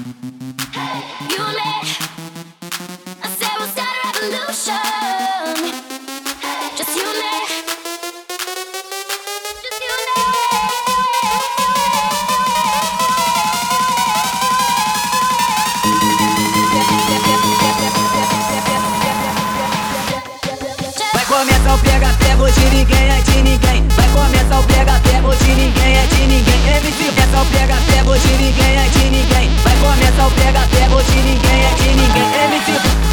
Mm-hmm. hoje ninguém é de ninguém. MC começa o pega pega hoje ninguém é de ninguém. Vai começar o pega pega hoje ninguém é de ninguém. MC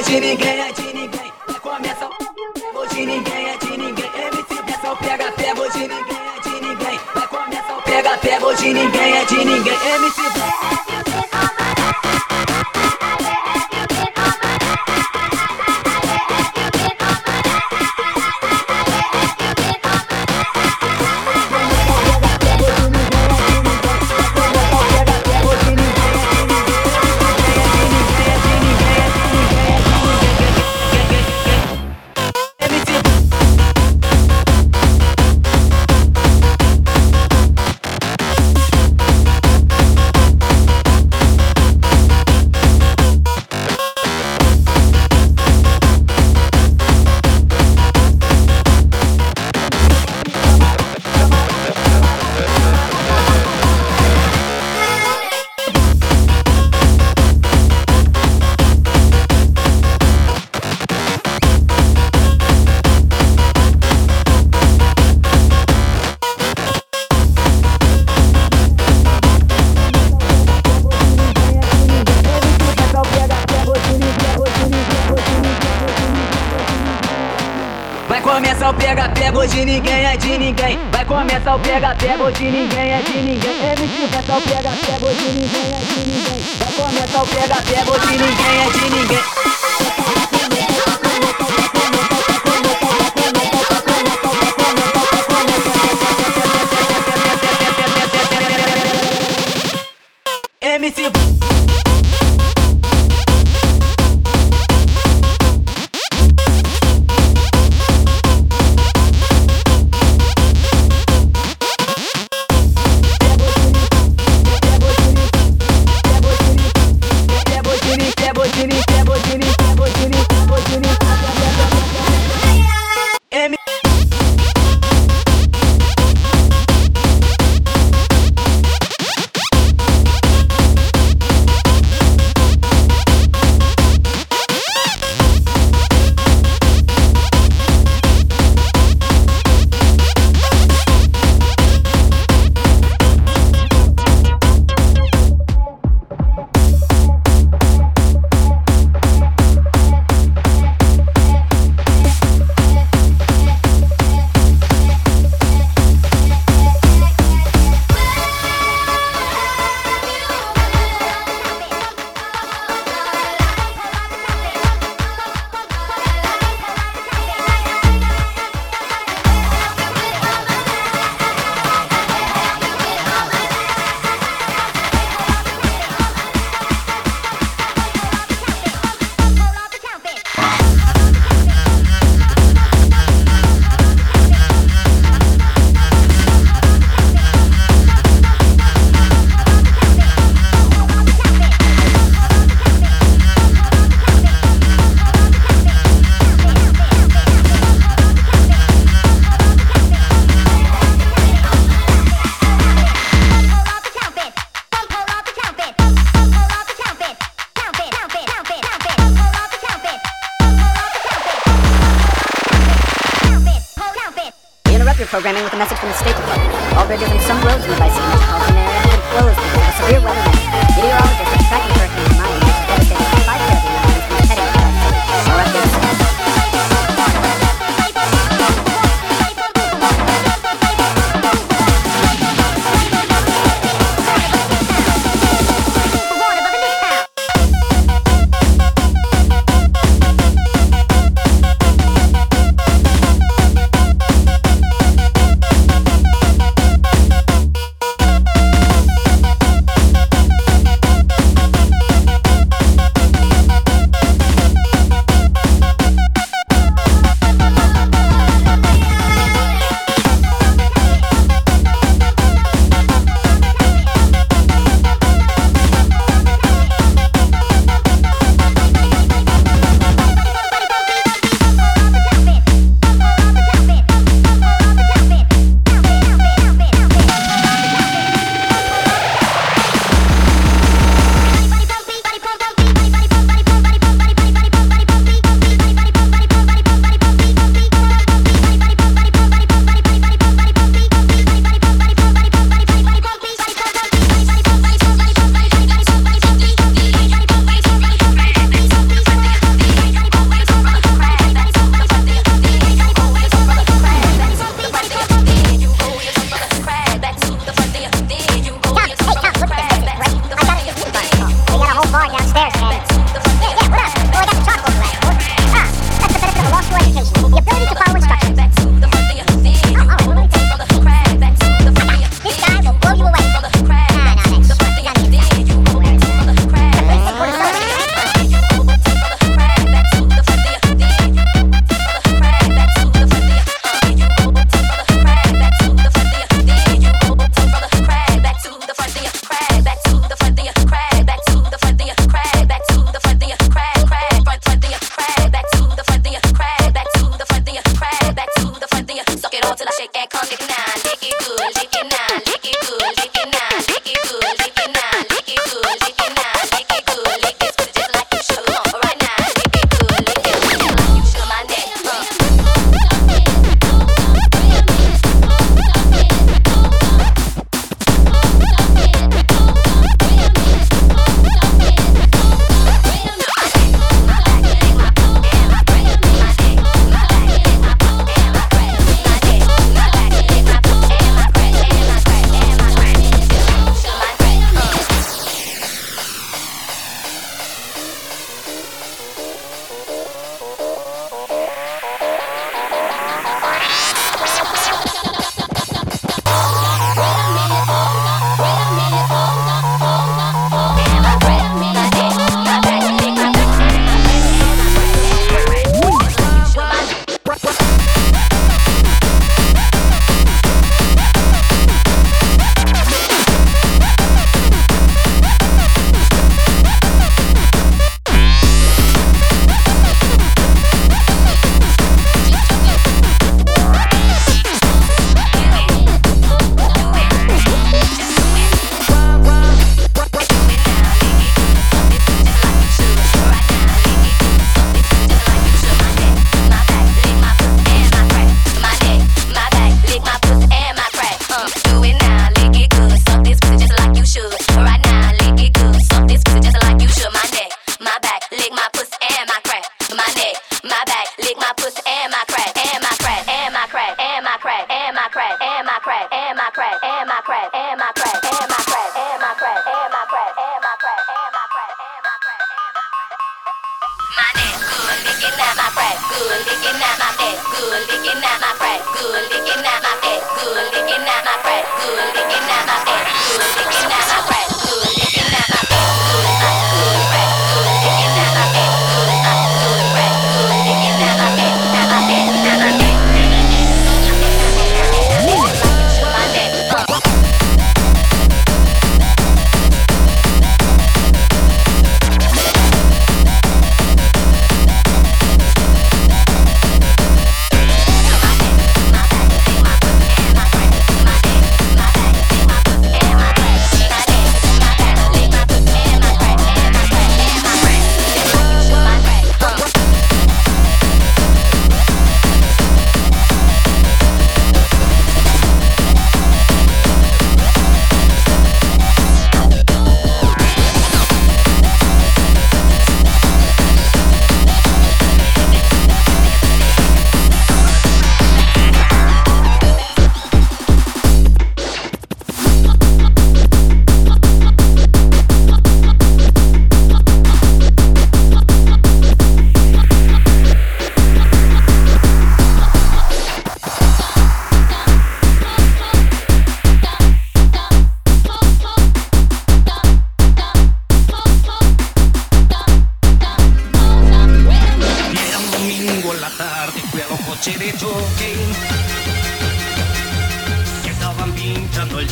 Hoje ninguém é de ninguém. Começa. Hoje ninguém é de ninguém. MC Bessão pega, pega. Hoje ninguém é de ninguém. Vai começar o pega, pega. Hoje ninguém é de ninguém. MC Bessão. o pega-pega, hoje é ninguém programming with a message from the State Department. All bridges and some roads nearby signal. Good, licking at my bread. Good, looking. at my bread. Good, looking. at my bread. Good, looking. at my bread.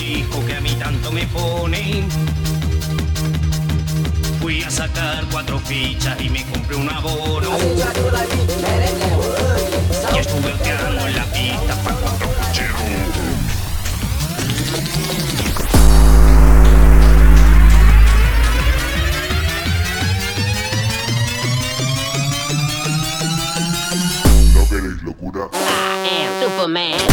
hijo que a mí tanto me pone. Fui a sacar cuatro fichas y me compré un abono. Y estuve oteando en la pista para cuatro pucheros. locura. I am Superman.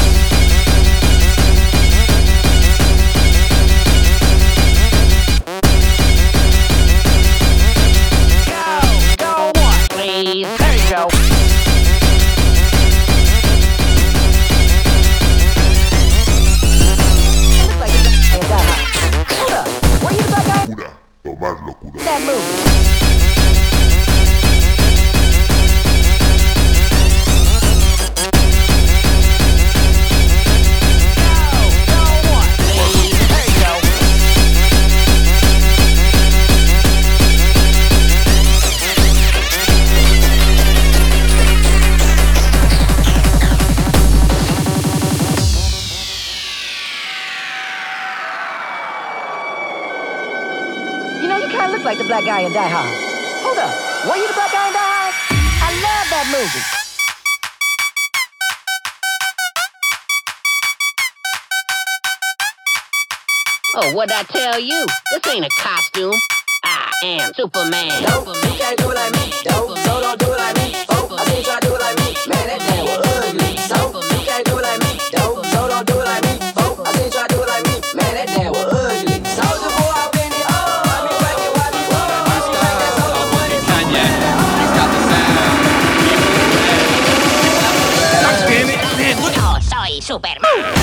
black guy in Die Hard? Hold up. Were you the black guy in Die Hard? I love that movie. Oh, what'd I tell you? This ain't a costume. I am Superman. Dope. You can't do it like me. Dope. So don't do it like me. Superman.